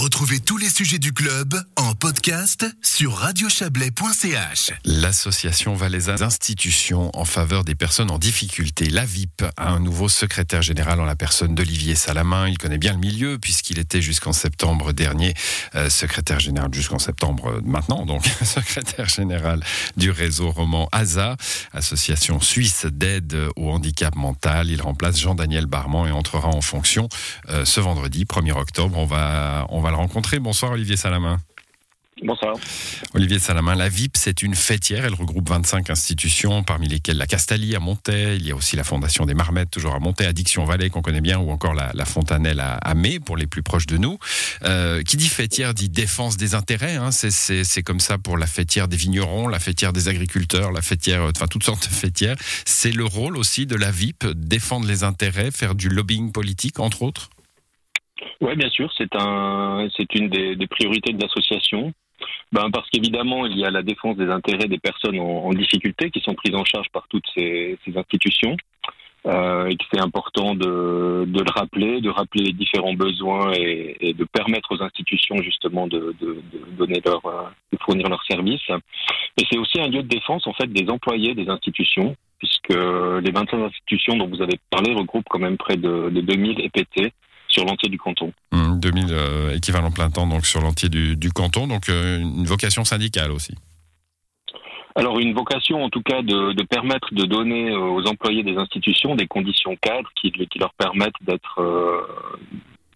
Retrouvez tous les sujets du club en podcast sur radiochablais.ch. L'association Valaisan Institutions en faveur des personnes en difficulté, la VIP, a un nouveau secrétaire général en la personne d'Olivier Salamin. Il connaît bien le milieu puisqu'il était jusqu'en septembre dernier euh, secrétaire général, jusqu'en septembre maintenant, donc secrétaire général du réseau roman ASA, association suisse d'aide au handicap mental. Il remplace Jean-Daniel Barman et entrera en fonction euh, ce vendredi, 1er octobre. On va, on va le rencontrer. Bonsoir Olivier Salamin. Bonsoir. Olivier Salamin, la VIP, c'est une fêtière. Elle regroupe 25 institutions, parmi lesquelles la Castalie à Montaix. Il y a aussi la Fondation des Marmettes, toujours à Montaix, Addiction Vallée, qu'on connaît bien, ou encore la, Fontanelle à, à Mai, pour les plus proches de nous. Euh, qui dit fêtière dit défense des intérêts. Hein. C'est comme ça pour la fêtière des vignerons, la fêtière des agriculteurs, la fêtière, enfin toutes sortes de fêtières. C'est le rôle aussi de la VIP, défendre les intérêts, faire du lobbying politique, entre autres? Oui, bien sûr, c'est un, c'est une des, des, priorités de l'association. Ben parce qu'évidemment, il y a la défense des intérêts des personnes en, en difficulté qui sont prises en charge par toutes ces, ces institutions. Euh, et que c'est important de, de, le rappeler, de rappeler les différents besoins et, et de permettre aux institutions justement de, de, de donner leur, euh, de fournir leurs services. Et c'est aussi un lieu de défense en fait des employés des institutions, puisque les 25 institutions dont vous avez parlé regroupent quand même près de, de 2000 EPT sur l'entier du canton. 2000 mmh, euh, équivalents plein temps donc sur l'entier du, du, canton, donc euh, une vocation syndicale aussi. Alors une vocation en tout cas de, de, permettre de donner aux employés des institutions des conditions cadres qui, qui leur permettent d'être euh,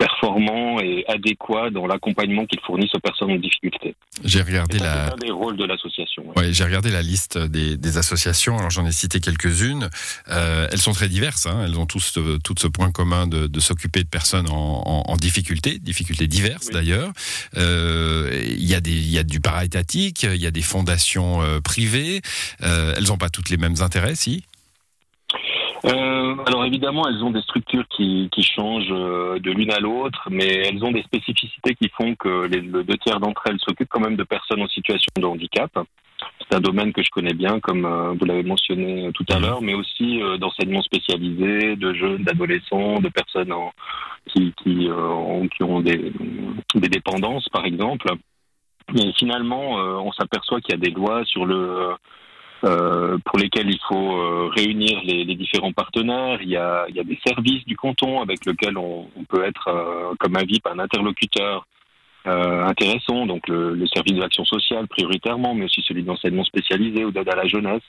performant et adéquat dans l'accompagnement qu'ils fournissent aux personnes en difficulté. J'ai regardé la. des rôles de l'association. Ouais. j'ai regardé la liste des, des associations. Alors j'en ai cité quelques-unes. Euh, elles sont très diverses. Hein. Elles ont tous euh, tout ce point commun de, de s'occuper de personnes en, en, en, difficulté, difficultés diverses oui. d'ailleurs. Euh, il y a des, il y a du para-étatique, il y a des fondations privées. Euh, elles n'ont pas toutes les mêmes intérêts, si? Euh, alors évidemment, elles ont des structures qui, qui changent euh, de l'une à l'autre, mais elles ont des spécificités qui font que les, le deux tiers d'entre elles s'occupent quand même de personnes en situation de handicap. C'est un domaine que je connais bien, comme euh, vous l'avez mentionné tout à l'heure, mais aussi euh, d'enseignement spécialisé, de jeunes, d'adolescents, de personnes en, qui, qui, euh, ont, qui ont des, des dépendances, par exemple. Mais finalement, on s'aperçoit qu'il y a des lois sur le euh, pour lesquels il faut euh, réunir les, les, différents partenaires. Il y, a, il y a des services du canton avec lesquels on, on peut être, euh, comme un VIP, un interlocuteur intéressant, donc le, le service de l'action sociale prioritairement, mais aussi celui d'enseignement spécialisé ou d'aide à la jeunesse.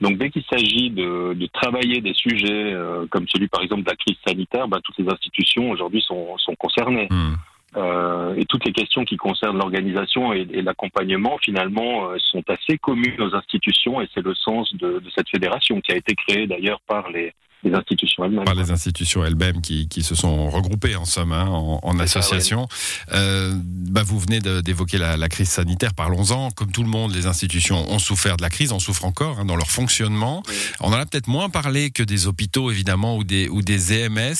Donc dès qu'il s'agit de, de, travailler des sujets comme celui par exemple de la crise sanitaire, bah, toutes les institutions aujourd'hui sont, sont concernées. Mmh. Euh, et toutes les questions qui concernent l'organisation et, l'accompagnement, finalement, euh, sont assez communes aux institutions et c'est le sens de, cette fédération qui a été créée d'ailleurs par les, les institutions elles-mêmes. Par les institutions elles-mêmes qui, qui, se sont regroupées en somme, hein, en, en association. Ouais. euh, bah vous venez d'évoquer la, la, crise sanitaire, parlons-en. Comme tout le monde, les institutions ont souffert de la crise, en souffrent encore hein, dans leur fonctionnement. Oui. On en a peut-être moins parlé que des hôpitaux, évidemment, ou des, ou des EMS.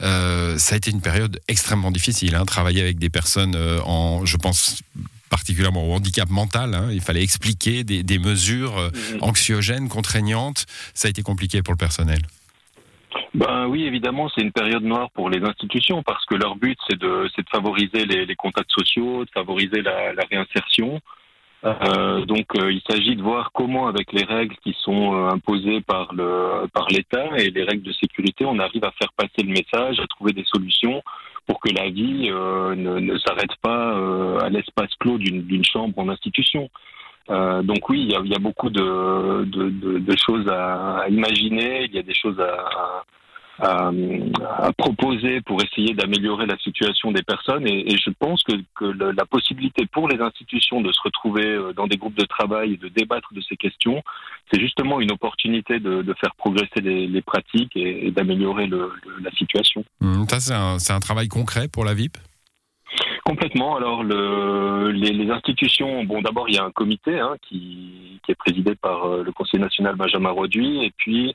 Euh, ça a été une période extrêmement difficile, hein, travailler avec des personnes euh, en, je pense, particulièrement au handicap mental. Hein. Il fallait expliquer des, des mesures anxiogènes, contraignantes. Ça a été compliqué pour le personnel. Ben oui, évidemment, c'est une période noire pour les institutions parce que leur but, c'est de, de favoriser les, contacts sociaux, de favoriser la, réinsertion. Euh, donc, euh, il s'agit de voir comment, avec les règles qui sont euh, imposées par le par l'État et les règles de sécurité, on arrive à faire passer le message, à trouver des solutions pour que la vie ne, s'arrête pas à l'espace clos d'une chambre en institution. Donc oui, il y a, beaucoup de, de, choses à, imaginer, il y a des choses à, à, à proposer pour essayer d'améliorer la situation des personnes et, et je pense que, que le, la possibilité pour les institutions de se retrouver euh, dans des groupes de travail et de débattre de ces questions, c'est justement une opportunité de, de faire progresser les, les pratiques et, et d'améliorer la situation. Mmh, ça, c'est un, un travail concret pour la VIP Complètement. Alors, le, les, les, institutions, bon, d'abord, il y a un comité hein, qui, qui, est présidé par euh, le Conseil national Benjamin Roduit, et puis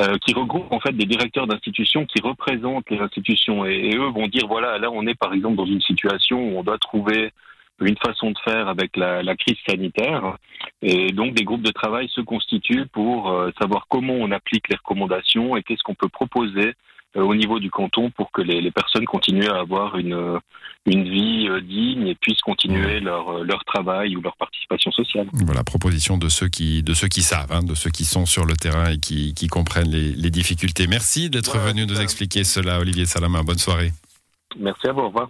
euh, qui regroupe en fait des directeurs d'institutions qui représentent les institutions. Et, et, eux vont dire voilà, là, on est par exemple dans une situation où on doit trouver une façon de faire avec la, la crise sanitaire. Et donc, des groupes de travail se constituent pour euh, savoir comment on applique les recommandations et qu'est-ce qu'on peut proposer au niveau du canton pour que les, personnes continuent à avoir une, une vie digne et puissent continuer leur, leur travail ou leur participation sociale. Voilà, proposition de ceux qui, de ceux qui savent, hein, de ceux qui sont sur le terrain et qui, qui comprennent les, les difficultés. Merci d'être venu nous expliquer cela, Olivier Salama. Bonne soirée. Merci à vous. Au revoir.